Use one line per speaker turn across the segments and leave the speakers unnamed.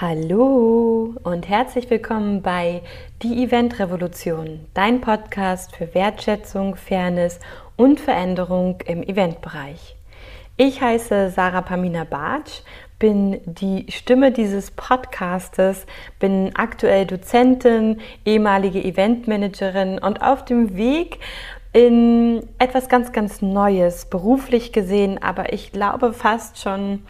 Hallo und herzlich willkommen bei Die Event Revolution, dein Podcast für Wertschätzung, Fairness und Veränderung im Eventbereich. Ich heiße Sarah Pamina Bartsch, bin die Stimme dieses Podcastes, bin aktuell Dozentin, ehemalige Eventmanagerin und auf dem Weg in etwas ganz, ganz Neues, beruflich gesehen, aber ich glaube fast schon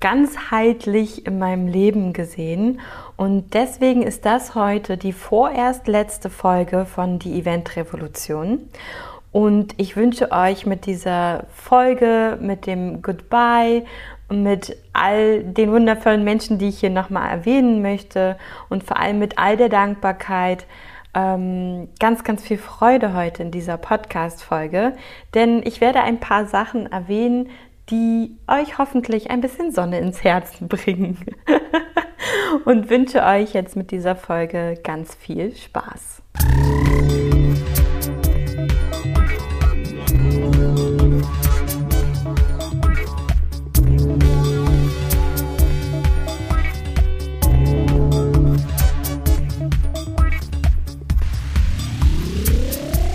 ganzheitlich in meinem Leben gesehen. Und deswegen ist das heute die vorerst letzte Folge von Die Event Revolution. Und ich wünsche euch mit dieser Folge, mit dem Goodbye, mit all den wundervollen Menschen, die ich hier nochmal erwähnen möchte und vor allem mit all der Dankbarkeit, ähm, ganz, ganz viel Freude heute in dieser Podcast-Folge, denn ich werde ein paar Sachen erwähnen, die euch hoffentlich ein bisschen Sonne ins Herzen bringen. Und wünsche euch jetzt mit dieser Folge ganz viel Spaß.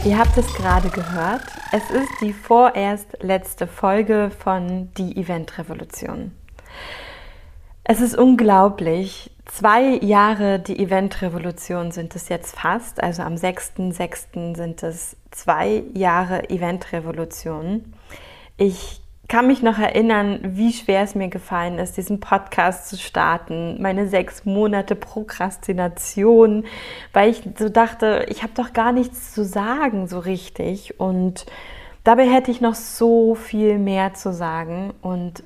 Ihr habt es gerade gehört. Es ist die vorerst letzte Folge von Die Event Revolution. Es ist unglaublich. Zwei Jahre die Event Revolution sind es jetzt fast. Also am 6.6. sind es zwei Jahre Event Revolution. Ich kann mich noch erinnern, wie schwer es mir gefallen ist, diesen Podcast zu starten. Meine sechs Monate Prokrastination, weil ich so dachte, ich habe doch gar nichts zu sagen so richtig. Und dabei hätte ich noch so viel mehr zu sagen. Und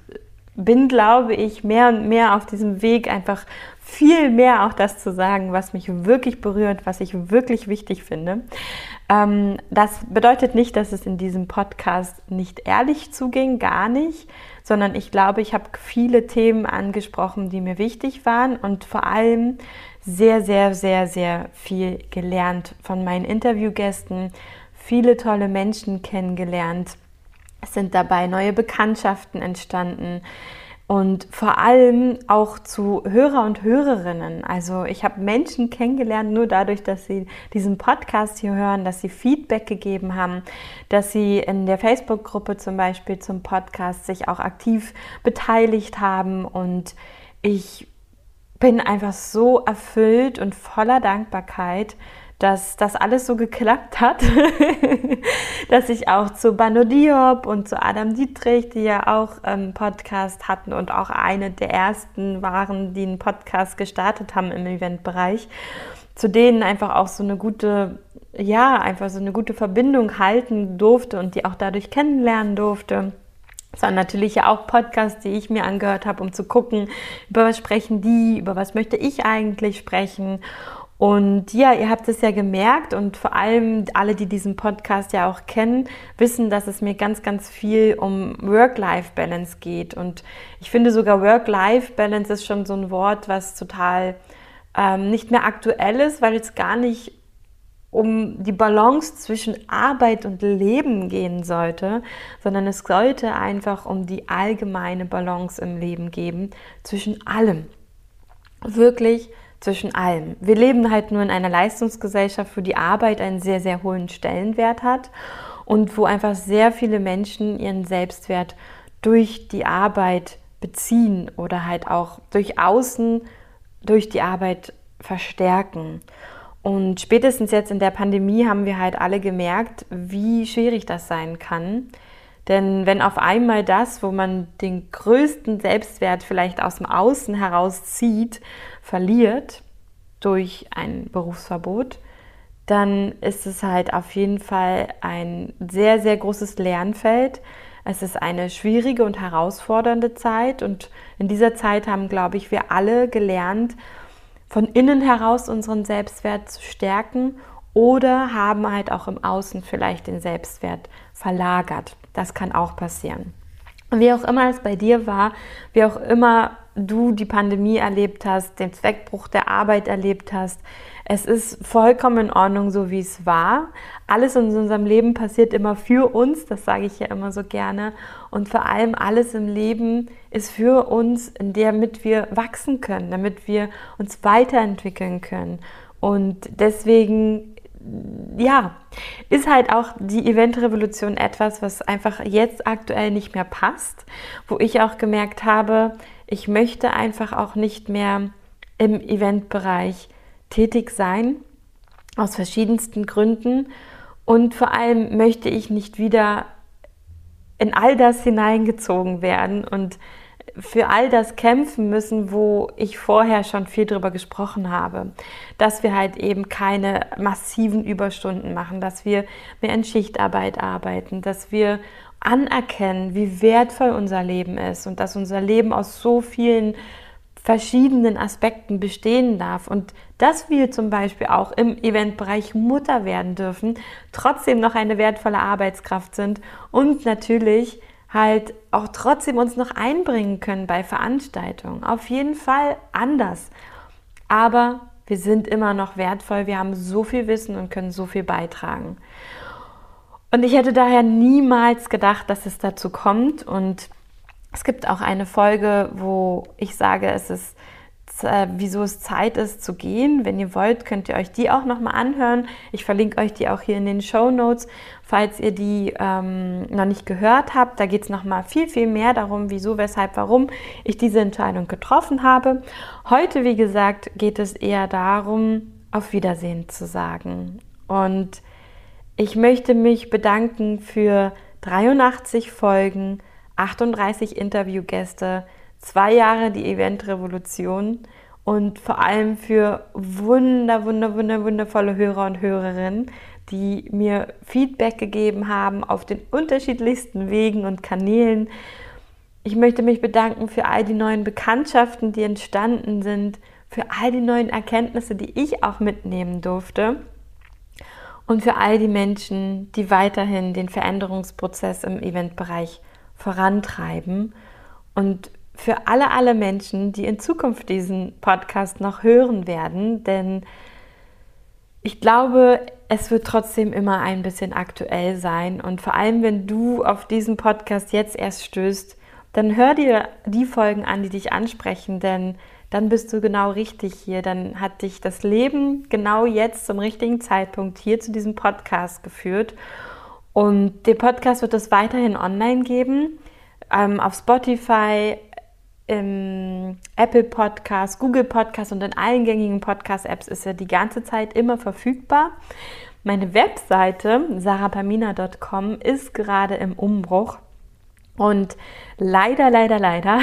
bin, glaube ich, mehr und mehr auf diesem Weg einfach viel mehr auch das zu sagen, was mich wirklich berührt, was ich wirklich wichtig finde. Ähm, das bedeutet nicht, dass es in diesem Podcast nicht ehrlich zuging, gar nicht, sondern ich glaube, ich habe viele Themen angesprochen, die mir wichtig waren und vor allem sehr, sehr, sehr, sehr viel gelernt von meinen Interviewgästen, viele tolle Menschen kennengelernt. Es sind dabei neue Bekanntschaften entstanden und vor allem auch zu Hörer und Hörerinnen. Also ich habe Menschen kennengelernt nur dadurch, dass sie diesen Podcast hier hören, dass sie Feedback gegeben haben, dass sie in der Facebook-Gruppe zum Beispiel zum Podcast sich auch aktiv beteiligt haben und ich bin einfach so erfüllt und voller Dankbarkeit, dass das alles so geklappt hat, dass ich auch zu Bano Diop und zu Adam Dietrich, die ja auch einen Podcast hatten und auch eine der ersten waren, die einen Podcast gestartet haben im Eventbereich, zu denen einfach auch so eine gute, ja, einfach so eine gute Verbindung halten durfte und die auch dadurch kennenlernen durfte. Es waren natürlich ja auch Podcasts, die ich mir angehört habe, um zu gucken, über was sprechen die, über was möchte ich eigentlich sprechen. Und ja, ihr habt es ja gemerkt und vor allem alle, die diesen Podcast ja auch kennen, wissen, dass es mir ganz, ganz viel um Work-Life-Balance geht. Und ich finde sogar Work-Life-Balance ist schon so ein Wort, was total ähm, nicht mehr aktuell ist, weil es gar nicht um die Balance zwischen Arbeit und Leben gehen sollte, sondern es sollte einfach um die allgemeine Balance im Leben geben zwischen allem. Wirklich zwischen allem. Wir leben halt nur in einer Leistungsgesellschaft, wo die Arbeit einen sehr, sehr hohen Stellenwert hat und wo einfach sehr viele Menschen ihren Selbstwert durch die Arbeit beziehen oder halt auch durch Außen, durch die Arbeit verstärken. Und spätestens jetzt in der Pandemie haben wir halt alle gemerkt, wie schwierig das sein kann. Denn wenn auf einmal das, wo man den größten Selbstwert vielleicht aus dem Außen herauszieht, verliert durch ein Berufsverbot, dann ist es halt auf jeden Fall ein sehr, sehr großes Lernfeld. Es ist eine schwierige und herausfordernde Zeit und in dieser Zeit haben, glaube ich, wir alle gelernt, von innen heraus unseren Selbstwert zu stärken oder haben halt auch im Außen vielleicht den Selbstwert verlagert. Das kann auch passieren. Wie auch immer es bei dir war, wie auch immer du die Pandemie erlebt hast, den Zweckbruch der Arbeit erlebt hast. Es ist vollkommen in Ordnung, so wie es war. Alles in unserem Leben passiert immer für uns, das sage ich ja immer so gerne. Und vor allem alles im Leben ist für uns, damit wir wachsen können, damit wir uns weiterentwickeln können. Und deswegen ja, ist halt auch die Eventrevolution etwas, was einfach jetzt aktuell nicht mehr passt, wo ich auch gemerkt habe, ich möchte einfach auch nicht mehr im Eventbereich tätig sein, aus verschiedensten Gründen. Und vor allem möchte ich nicht wieder in all das hineingezogen werden und für all das kämpfen müssen, wo ich vorher schon viel drüber gesprochen habe. Dass wir halt eben keine massiven Überstunden machen, dass wir mehr in Schichtarbeit arbeiten, dass wir anerkennen, wie wertvoll unser Leben ist und dass unser Leben aus so vielen verschiedenen Aspekten bestehen darf und dass wir zum Beispiel auch im Eventbereich Mutter werden dürfen, trotzdem noch eine wertvolle Arbeitskraft sind und natürlich halt auch trotzdem uns noch einbringen können bei Veranstaltungen. Auf jeden Fall anders. Aber wir sind immer noch wertvoll, wir haben so viel Wissen und können so viel beitragen. Und ich hätte daher niemals gedacht, dass es dazu kommt. Und es gibt auch eine Folge, wo ich sage, es ist äh, wieso es Zeit ist zu gehen. Wenn ihr wollt, könnt ihr euch die auch nochmal anhören. Ich verlinke euch die auch hier in den Show Notes, falls ihr die ähm, noch nicht gehört habt. Da geht es nochmal viel, viel mehr darum, wieso, weshalb, warum ich diese Entscheidung getroffen habe. Heute, wie gesagt, geht es eher darum, auf Wiedersehen zu sagen. Und ich möchte mich bedanken für 83 Folgen, 38 Interviewgäste, zwei Jahre die Eventrevolution und vor allem für wunder, wunder, wunder, wundervolle Hörer und Hörerinnen, die mir Feedback gegeben haben auf den unterschiedlichsten Wegen und Kanälen. Ich möchte mich bedanken für all die neuen Bekanntschaften, die entstanden sind, für all die neuen Erkenntnisse, die ich auch mitnehmen durfte und für all die Menschen, die weiterhin den Veränderungsprozess im Eventbereich vorantreiben und für alle, alle Menschen, die in Zukunft diesen Podcast noch hören werden, denn ich glaube, es wird trotzdem immer ein bisschen aktuell sein und vor allem, wenn du auf diesen Podcast jetzt erst stößt, dann hör dir die Folgen an, die dich ansprechen, denn dann bist du genau richtig hier. Dann hat dich das Leben genau jetzt zum richtigen Zeitpunkt hier zu diesem Podcast geführt. Und den Podcast wird es weiterhin online geben, ähm, auf Spotify, im Apple Podcast, Google Podcast und in allen gängigen Podcast-Apps ist er die ganze Zeit immer verfügbar. Meine Webseite sarapamina.com ist gerade im Umbruch und leider, leider, leider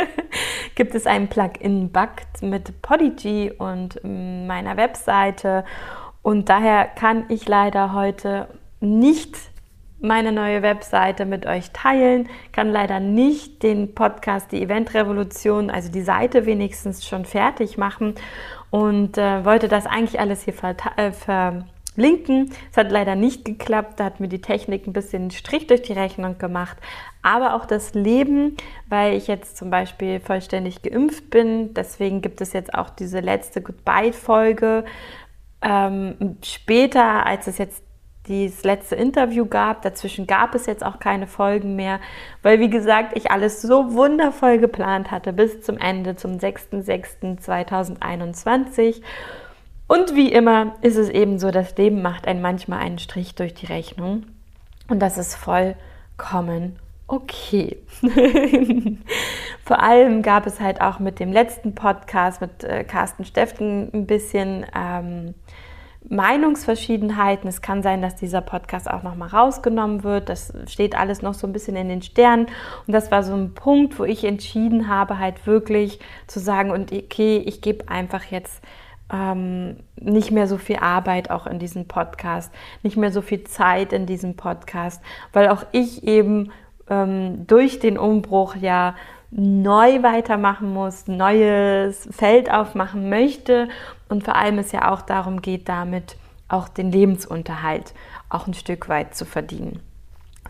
gibt es einen Plugin-Bug mit Podigy und meiner Webseite und daher kann ich leider heute nicht meine neue Webseite mit euch teilen, kann leider nicht den Podcast Die Eventrevolution, also die Seite wenigstens schon fertig machen und äh, wollte das eigentlich alles hier äh, verlinken. Es hat leider nicht geklappt, da hat mir die Technik ein bisschen Strich durch die Rechnung gemacht, aber auch das Leben, weil ich jetzt zum Beispiel vollständig geimpft bin, deswegen gibt es jetzt auch diese letzte Goodbye-Folge. Ähm, später, als es jetzt das letzte Interview gab. Dazwischen gab es jetzt auch keine Folgen mehr, weil wie gesagt, ich alles so wundervoll geplant hatte bis zum Ende, zum 6.6.2021. Und wie immer ist es eben so, das Leben macht einen manchmal einen Strich durch die Rechnung. Und das ist vollkommen okay. Vor allem gab es halt auch mit dem letzten Podcast mit äh, Carsten Steften ein bisschen ähm, Meinungsverschiedenheiten. Es kann sein, dass dieser Podcast auch nochmal rausgenommen wird. Das steht alles noch so ein bisschen in den Sternen. Und das war so ein Punkt, wo ich entschieden habe, halt wirklich zu sagen, und okay, ich gebe einfach jetzt ähm, nicht mehr so viel Arbeit auch in diesem Podcast, nicht mehr so viel Zeit in diesem Podcast, weil auch ich eben ähm, durch den Umbruch ja neu weitermachen muss, neues Feld aufmachen möchte und vor allem es ja auch darum geht, damit auch den Lebensunterhalt auch ein Stück weit zu verdienen.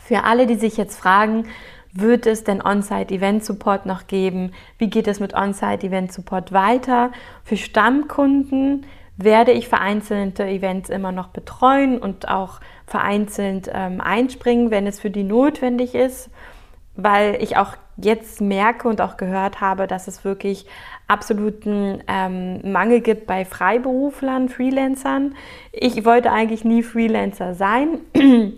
Für alle, die sich jetzt fragen, Wird es denn On-Site-Event-Support noch geben? Wie geht es mit On-Site-Event-Support weiter? Für Stammkunden werde ich vereinzelte Events immer noch betreuen und auch vereinzelt ähm, einspringen, wenn es für die notwendig ist, weil ich auch jetzt merke und auch gehört habe, dass es wirklich absoluten ähm, Mangel gibt bei Freiberuflern, Freelancern. Ich wollte eigentlich nie Freelancer sein.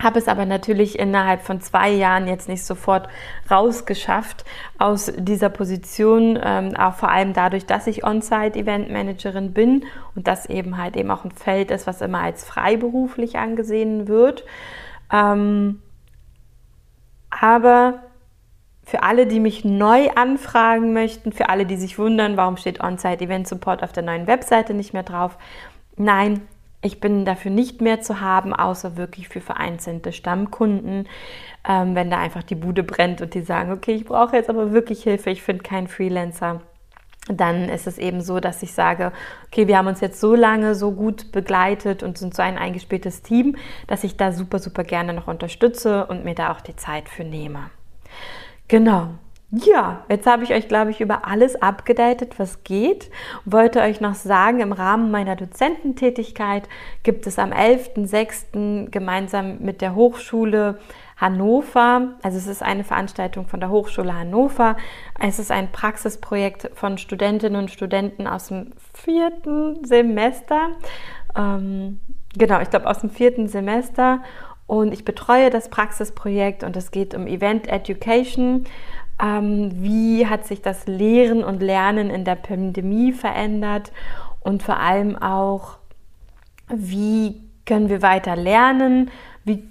habe es aber natürlich innerhalb von zwei Jahren jetzt nicht sofort rausgeschafft aus dieser Position, ähm, auch vor allem dadurch, dass ich On-Site-Event-Managerin bin und das eben halt eben auch ein Feld ist, was immer als freiberuflich angesehen wird. Ähm, aber für alle, die mich neu anfragen möchten, für alle, die sich wundern, warum steht On-Site Event Support auf der neuen Webseite nicht mehr drauf. Nein, ich bin dafür nicht mehr zu haben, außer wirklich für vereinzelte Stammkunden, ähm, wenn da einfach die Bude brennt und die sagen, okay, ich brauche jetzt aber wirklich Hilfe, ich finde keinen Freelancer. Dann ist es eben so, dass ich sage, okay, wir haben uns jetzt so lange so gut begleitet und sind so ein eingespieltes Team, dass ich da super, super gerne noch unterstütze und mir da auch die Zeit für nehme. Genau. Ja, jetzt habe ich euch, glaube ich, über alles abgedatet, was geht. Wollte euch noch sagen, im Rahmen meiner Dozententätigkeit gibt es am 11.06. gemeinsam mit der Hochschule Hannover, also es ist eine Veranstaltung von der Hochschule Hannover, es ist ein Praxisprojekt von Studentinnen und Studenten aus dem vierten Semester. Ähm, genau, ich glaube aus dem vierten Semester und ich betreue das Praxisprojekt und es geht um Event Education. Ähm, wie hat sich das Lehren und Lernen in der Pandemie verändert? Und vor allem auch, wie können wir weiter lernen, wie,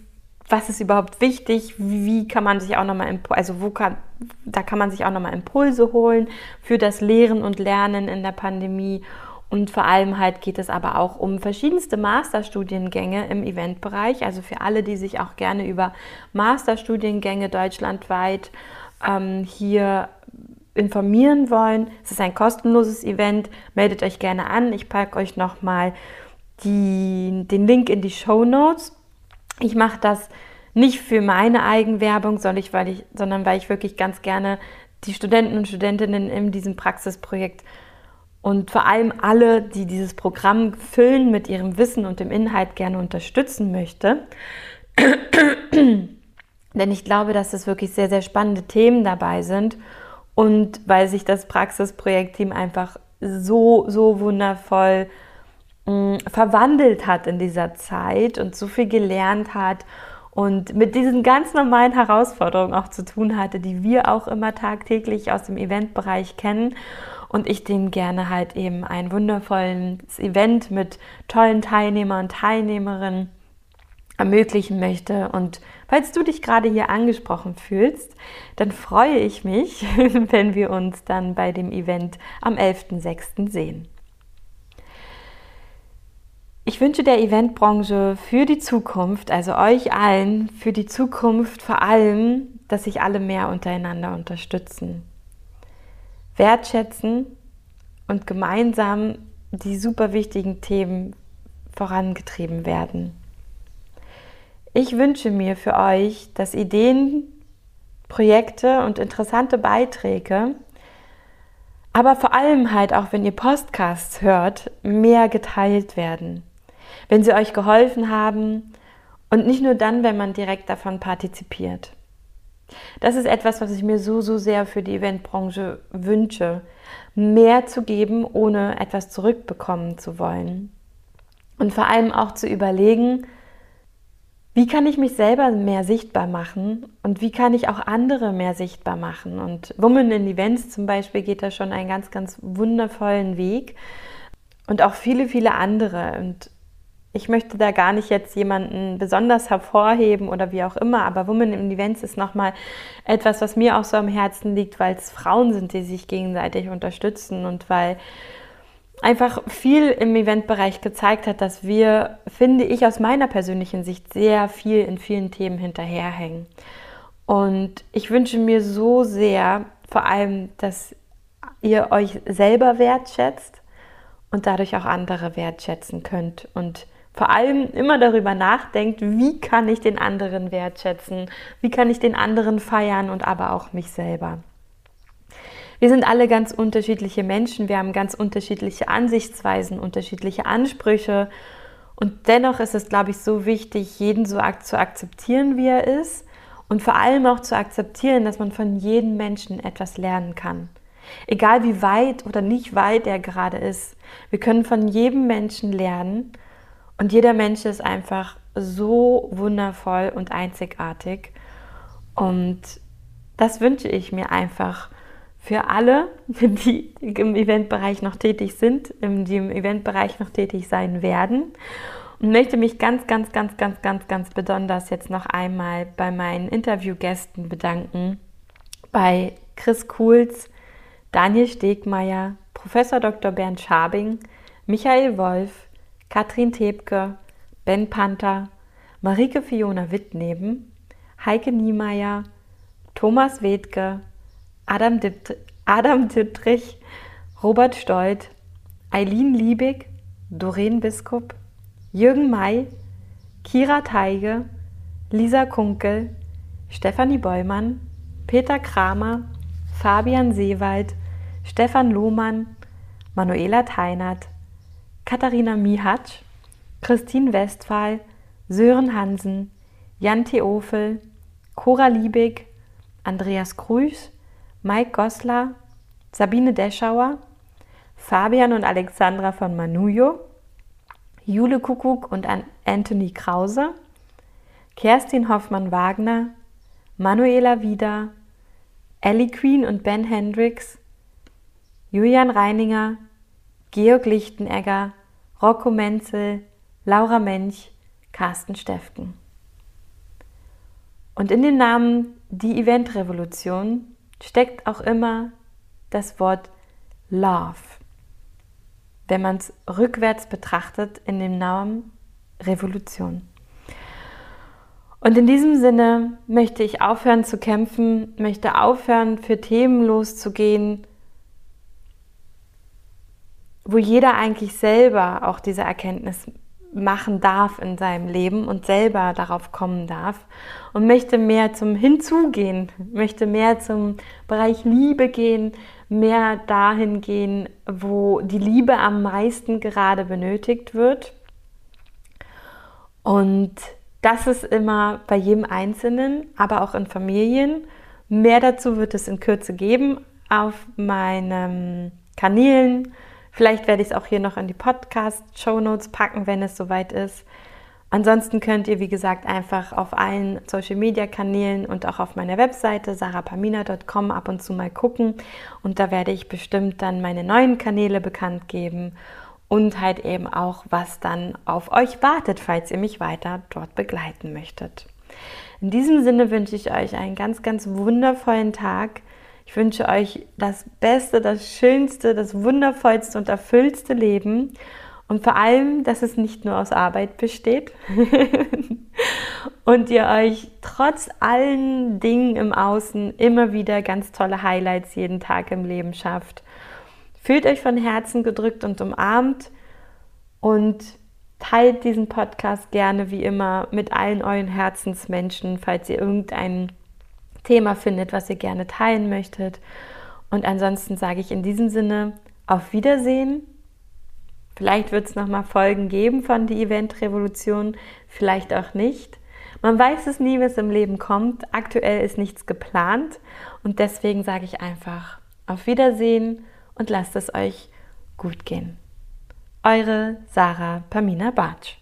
was ist überhaupt wichtig, wie kann man sich auch nochmal, also wo kann, da kann man sich auch nochmal Impulse holen für das Lehren und Lernen in der Pandemie und vor allem halt geht es aber auch um verschiedenste Masterstudiengänge im Eventbereich. Also für alle, die sich auch gerne über Masterstudiengänge deutschlandweit ähm, hier informieren wollen. Es ist ein kostenloses Event. Meldet euch gerne an. Ich packe euch nochmal den Link in die Show Notes. Ich mache das nicht für meine Eigenwerbung, sondern, weil ich, sondern weil ich wirklich ganz gerne die Studenten und Studentinnen in diesem Praxisprojekt und vor allem alle, die dieses Programm füllen mit ihrem Wissen und dem Inhalt gerne unterstützen möchte. Denn ich glaube, dass es wirklich sehr, sehr spannende Themen dabei sind und weil sich das Praxisprojektteam einfach so, so wundervoll mh, mm, verwandelt hat in dieser Zeit und so viel gelernt hat und mit diesen ganz normalen Herausforderungen auch zu tun hatte, die wir auch immer tagtäglich aus dem Eventbereich kennen und ich denen gerne halt eben ein wundervolles Event mit tollen Teilnehmern und Teilnehmerinnen ermöglichen möchte. Und falls du dich gerade hier angesprochen fühlst, dann freue ich mich, wenn wir uns dann bei dem Event am 11.06. sehen. Ich wünsche der Eventbranche für die Zukunft, also euch allen für die Zukunft vor allem, dass sich alle mehr untereinander unterstützen wertschätzen und gemeinsam die super wichtigen Themen vorangetrieben werden. Ich wünsche mir für euch, dass Ideen, Projekte und interessante Beiträge, aber vor allem halt auch, wenn ihr Podcasts hört, mehr geteilt werden. Wenn sie euch geholfen haben und nicht nur dann, wenn man direkt davon partizipiert. Das ist etwas, was ich mir so, so sehr für die Eventbranche wünsche. Mehr zu geben, ohne etwas zurückbekommen zu wollen. Und vor allem auch zu überlegen, wie kann ich mich selber mehr sichtbar machen und wie kann ich auch andere mehr sichtbar machen. Und Women in Events zum Beispiel geht da schon einen ganz, ganz wundervollen Weg. Und auch viele, viele andere. Und ich möchte da gar nicht jetzt jemanden besonders hervorheben oder wie auch immer, aber Women in Events ist nochmal etwas, was mir auch so am Herzen liegt, weil es Frauen sind, die sich gegenseitig unterstützen und weil einfach viel im Eventbereich gezeigt hat, dass wir, finde ich, aus meiner persönlichen Sicht sehr viel in vielen Themen hinterherhängen. Und ich wünsche mir so sehr, vor allem, dass ihr euch selber wertschätzt und dadurch auch andere wertschätzen könnt und vor allem immer darüber nachdenkt, wie kann ich den anderen wertschätzen, wie kann ich den anderen feiern und aber auch mich selber. Wir sind alle ganz unterschiedliche Menschen, wir haben ganz unterschiedliche Ansichtsweisen, unterschiedliche Ansprüche und dennoch ist es, glaube ich, so wichtig, jeden so zu akzeptieren, wie er ist und vor allem auch zu akzeptieren, dass man von jedem Menschen etwas lernen kann. Egal wie weit oder nicht weit er gerade ist. Wir können von jedem Menschen lernen und jeder Mensch ist einfach so wundervoll und einzigartig. Und das wünsche ich mir einfach für alle, die im Eventbereich noch tätig sind, die im Eventbereich noch tätig sein werden. Und möchte mich ganz, ganz, ganz, ganz, ganz, ganz besonders jetzt noch einmal bei meinen Interviewgästen bedanken. Bei Chris Kuhls, Daniel Stegmeier, Professor Dr. Bernd Schabing, Michael Wolf, Katrin Tebke, Ben Panther, Marike Fiona Wittneben, Heike Niemeyer, Thomas Wedke, Adam, Ditt Adam Dittrich, Robert Stolt, Eileen Liebig, Doreen Biskup, Jürgen May, Kira Teige, Lisa Kunkel, Stefanie Beumann, Peter Kramer, Fabian Seewald, Stefan Lohmann, Manuela Teinert, Katharina Mihatsch, Christine Westphal, Sören Hansen, Jan Theofel, Cora Liebig, Andreas Krüß, Mike Goslar, Sabine Deschauer, Fabian und Alexandra von Manujo, Jule Kuckuck und Anthony Krause, Kerstin Hoffmann-Wagner, Manuela Wieder, Ellie Queen und Ben Hendricks, Julian Reininger, Georg Lichtenegger, Rocco Menzel, Laura Mench, Carsten Stefken. Und in dem Namen Die Eventrevolution steckt auch immer das Wort Love. Wenn man es rückwärts betrachtet in dem Namen Revolution. Und in diesem Sinne möchte ich aufhören zu kämpfen, möchte aufhören, für Themen loszugehen, wo jeder eigentlich selber auch diese Erkenntnis machen darf in seinem Leben und selber darauf kommen darf und möchte mehr zum Hinzugehen, möchte mehr zum Bereich Liebe gehen, mehr dahin gehen, wo die Liebe am meisten gerade benötigt wird. Und das ist immer bei jedem Einzelnen, aber auch in Familien. Mehr dazu wird es in Kürze geben auf meinen Kanälen Vielleicht werde ich es auch hier noch in die Podcast-Show Notes packen, wenn es soweit ist. Ansonsten könnt ihr, wie gesagt, einfach auf allen Social-Media-Kanälen und auch auf meiner Webseite sarapamina.com ab und zu mal gucken. Und da werde ich bestimmt dann meine neuen Kanäle bekannt geben und halt eben auch, was dann auf euch wartet, falls ihr mich weiter dort begleiten möchtet. In diesem Sinne wünsche ich euch einen ganz, ganz wundervollen Tag. Ich wünsche euch das Beste, das Schönste, das Wundervollste und erfüllste Leben. Und vor allem, dass es nicht nur aus Arbeit besteht und ihr euch trotz allen Dingen im Außen immer wieder ganz tolle Highlights jeden Tag im Leben schafft. Fühlt euch von Herzen gedrückt und umarmt und teilt diesen Podcast gerne wie immer mit allen euren Herzensmenschen, falls ihr irgendeinen Thema findet, was ihr gerne teilen möchtet. Und ansonsten sage ich in diesem Sinne auf Wiedersehen. Vielleicht wird es nochmal Folgen geben von die Event-Revolution, vielleicht auch nicht. Man weiß es nie, was im Leben kommt. Aktuell ist nichts geplant und deswegen sage ich einfach auf Wiedersehen und lasst es euch gut gehen. Eure Sarah Pamina Bartsch.